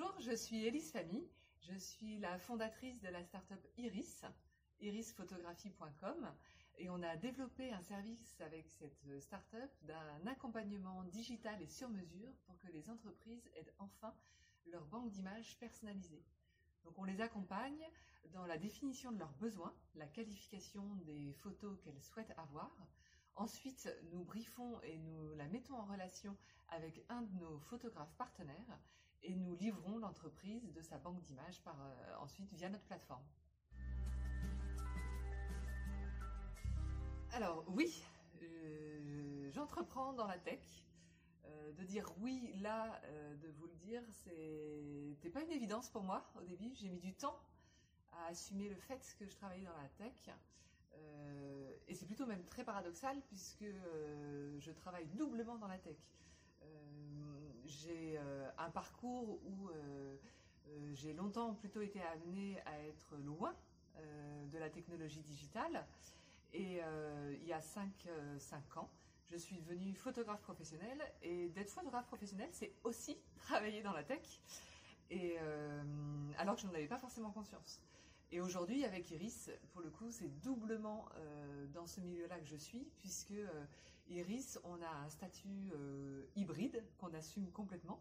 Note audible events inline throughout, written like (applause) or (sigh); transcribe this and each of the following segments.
Bonjour, je suis Elise Famille. Je suis la fondatrice de la startup Iris, irisphotographie.com. Et on a développé un service avec cette startup d'un accompagnement digital et sur mesure pour que les entreprises aient enfin leur banque d'images personnalisée. Donc on les accompagne dans la définition de leurs besoins, la qualification des photos qu'elles souhaitent avoir. Ensuite, nous briefons et nous la mettons en relation avec un de nos photographes partenaires livrons l'entreprise de sa banque d'images par euh, ensuite via notre plateforme. Alors oui, euh, j'entreprends dans la tech. Euh, de dire oui là, de vous le dire, c'était pas une évidence pour moi au début. J'ai mis du temps à assumer le fait que je travaillais dans la tech. Et c'est plutôt même très paradoxal puisque je travaille doublement dans la tech. J'ai un parcours où j'ai longtemps plutôt été amenée à être loin de la technologie digitale. Et il y a 5 ans, je suis devenue photographe professionnelle et d'être photographe professionnelle, c'est aussi (laughs) travailler dans la tech. Et euh, alors que je n'en avais pas forcément conscience. Et aujourd'hui, avec Iris, pour le coup, c'est doublement euh, dans ce milieu-là que je suis, puisque euh, Iris, on a un statut hybride qu'on assume complètement.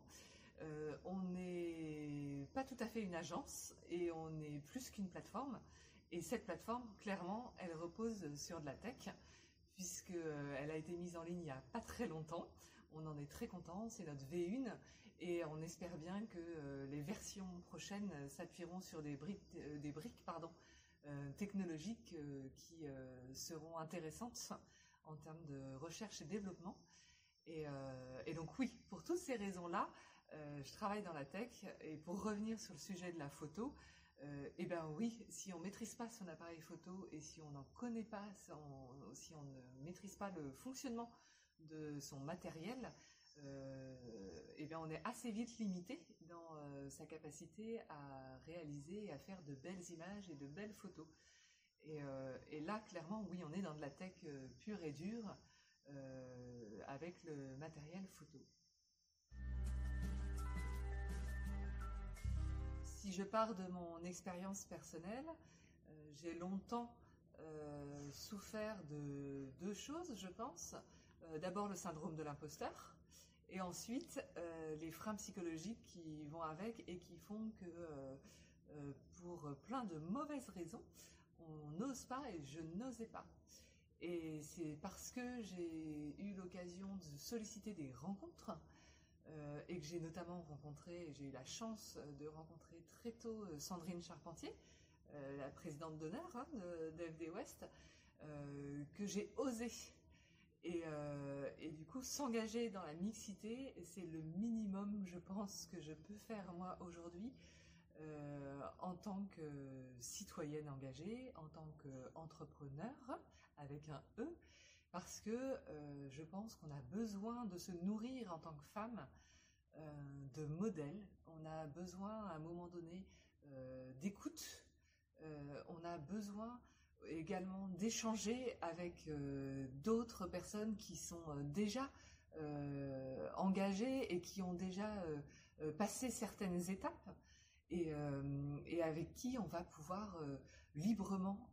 on n'est pas tout à fait une agence et on est plus qu'une plateforme. Et cette plateforme, clairement, elle repose sur de la tech puisqu'elle euh, a été mise en ligne il n'y a pas très longtemps. On en est très content, c'est notre V1 et on espère bien que euh, les versions prochaines s'appuieront sur des briques, euh, technologiques qui seront intéressantes en termes de recherche et développement. Et, et donc oui, pour toutes ces raisons-là, je travaille dans la tech et pour revenir sur le sujet de la photo, euh, eh bien oui, si on maîtrise pas son appareil photo et si on n'en connaît pas, si on ne maîtrise pas le fonctionnement de son matériel, euh, eh bien on est assez vite limité dans euh, sa capacité à réaliser et à faire de belles images et de belles photos. Et, et là, clairement, oui, on est dans de la tech pure et dure avec le matériel photo. Si je pars de mon expérience personnelle, euh, j'ai longtemps euh, souffert de deux choses, je pense. Euh, d'abord le syndrome de l'imposteur, et ensuite les freins psychologiques qui vont avec et qui font que pour plein de mauvaises raisons, on n'ose pas et je n'osais pas. Et c'est parce que j'ai eu l'occasion de solliciter des rencontres euh, et que j'ai notamment rencontré, j'ai eu la chance de rencontrer très tôt euh, Sandrine Charpentier, euh, la présidente d'honneur hein, de, West, que j'ai osé. Et, et, du coup, s'engager dans la mixité, c'est le minimum, je pense, que je peux faire moi aujourd'hui en tant que citoyenne engagée, en tant qu'entrepreneur avec un E, parce que euh, je pense qu'on a besoin de se nourrir en tant que femme euh, de modèles, on a besoin à un moment donné euh, d'écoute, on a besoin également d'échanger avec d'autres personnes qui sont déjà engagées et qui ont déjà passé certaines étapes. Et, et, avec qui on va pouvoir librement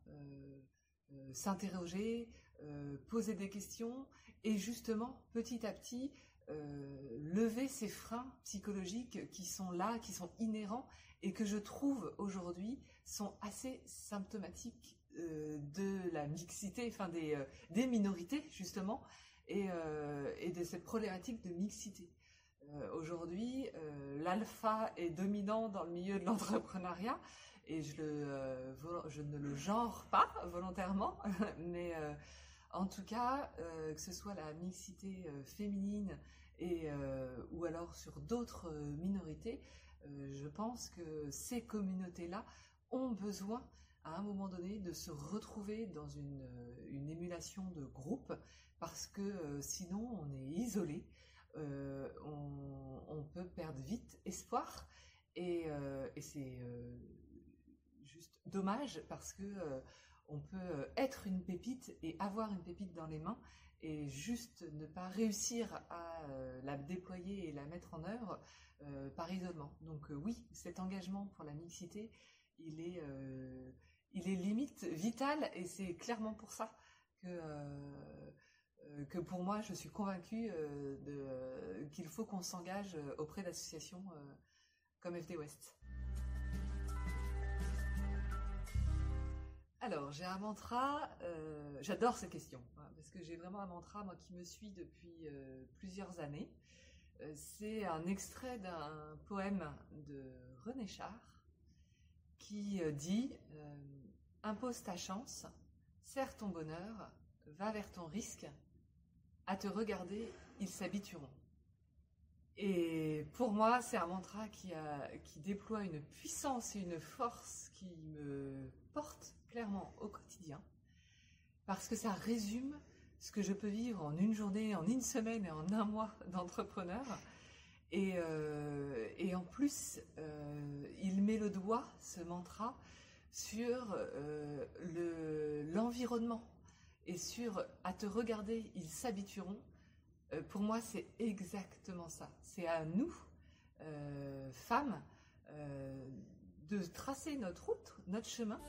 euh, s'interroger, euh, poser des questions et justement petit à petit euh, lever ces freins psychologiques qui sont là, qui sont inhérents et que je trouve aujourd'hui sont assez symptomatiques de la mixité, enfin des, des minorités justement et de cette problématique de mixité. Euh, aujourd'hui, euh, l'alpha est dominant dans le milieu de l'entrepreneuriat et je, euh, ne le genre pas volontairement, (laughs) mais en tout cas, que ce soit la mixité féminine et ou alors sur d'autres minorités, je pense que ces communautés-là ont besoin à un moment donné de se retrouver dans une émulation de groupe parce que sinon on est isolé. Euh, on, peut perdre vite espoir et, euh, c'est euh, juste dommage parce que on peut être une pépite et avoir une pépite dans les mains et juste ne pas réussir à la déployer et la mettre en œuvre par isolement. Donc oui, cet engagement pour la mixité, il est, limite vital et c'est clairement pour ça que que pour moi, je suis convaincue euh, qu'il faut qu'on s'engage euh, auprès d'associations comme FD West. Alors, j'ai un mantra, j'adore ces questions, hein, parce que j'ai vraiment un mantra, moi, qui me suit depuis plusieurs années. c'est un extrait d'un poème de René Char qui dit Impose ta chance, serre ton bonheur, va vers ton risque, à te regarder, ils s'habitueront. Et pour moi, c'est un mantra qui, déploie une puissance et une force qui me porte clairement au quotidien, parce que ça résume ce que je peux vivre en une journée, en une semaine et en un mois d'entrepreneur. Et, euh, en plus, euh, il met le doigt, ce mantra, sur euh, l'environnement et sur à te regarder, ils s'habitueront. Euh, pour moi, c'est exactement ça. C'est à nous, euh, femmes, euh, de tracer notre route, notre chemin.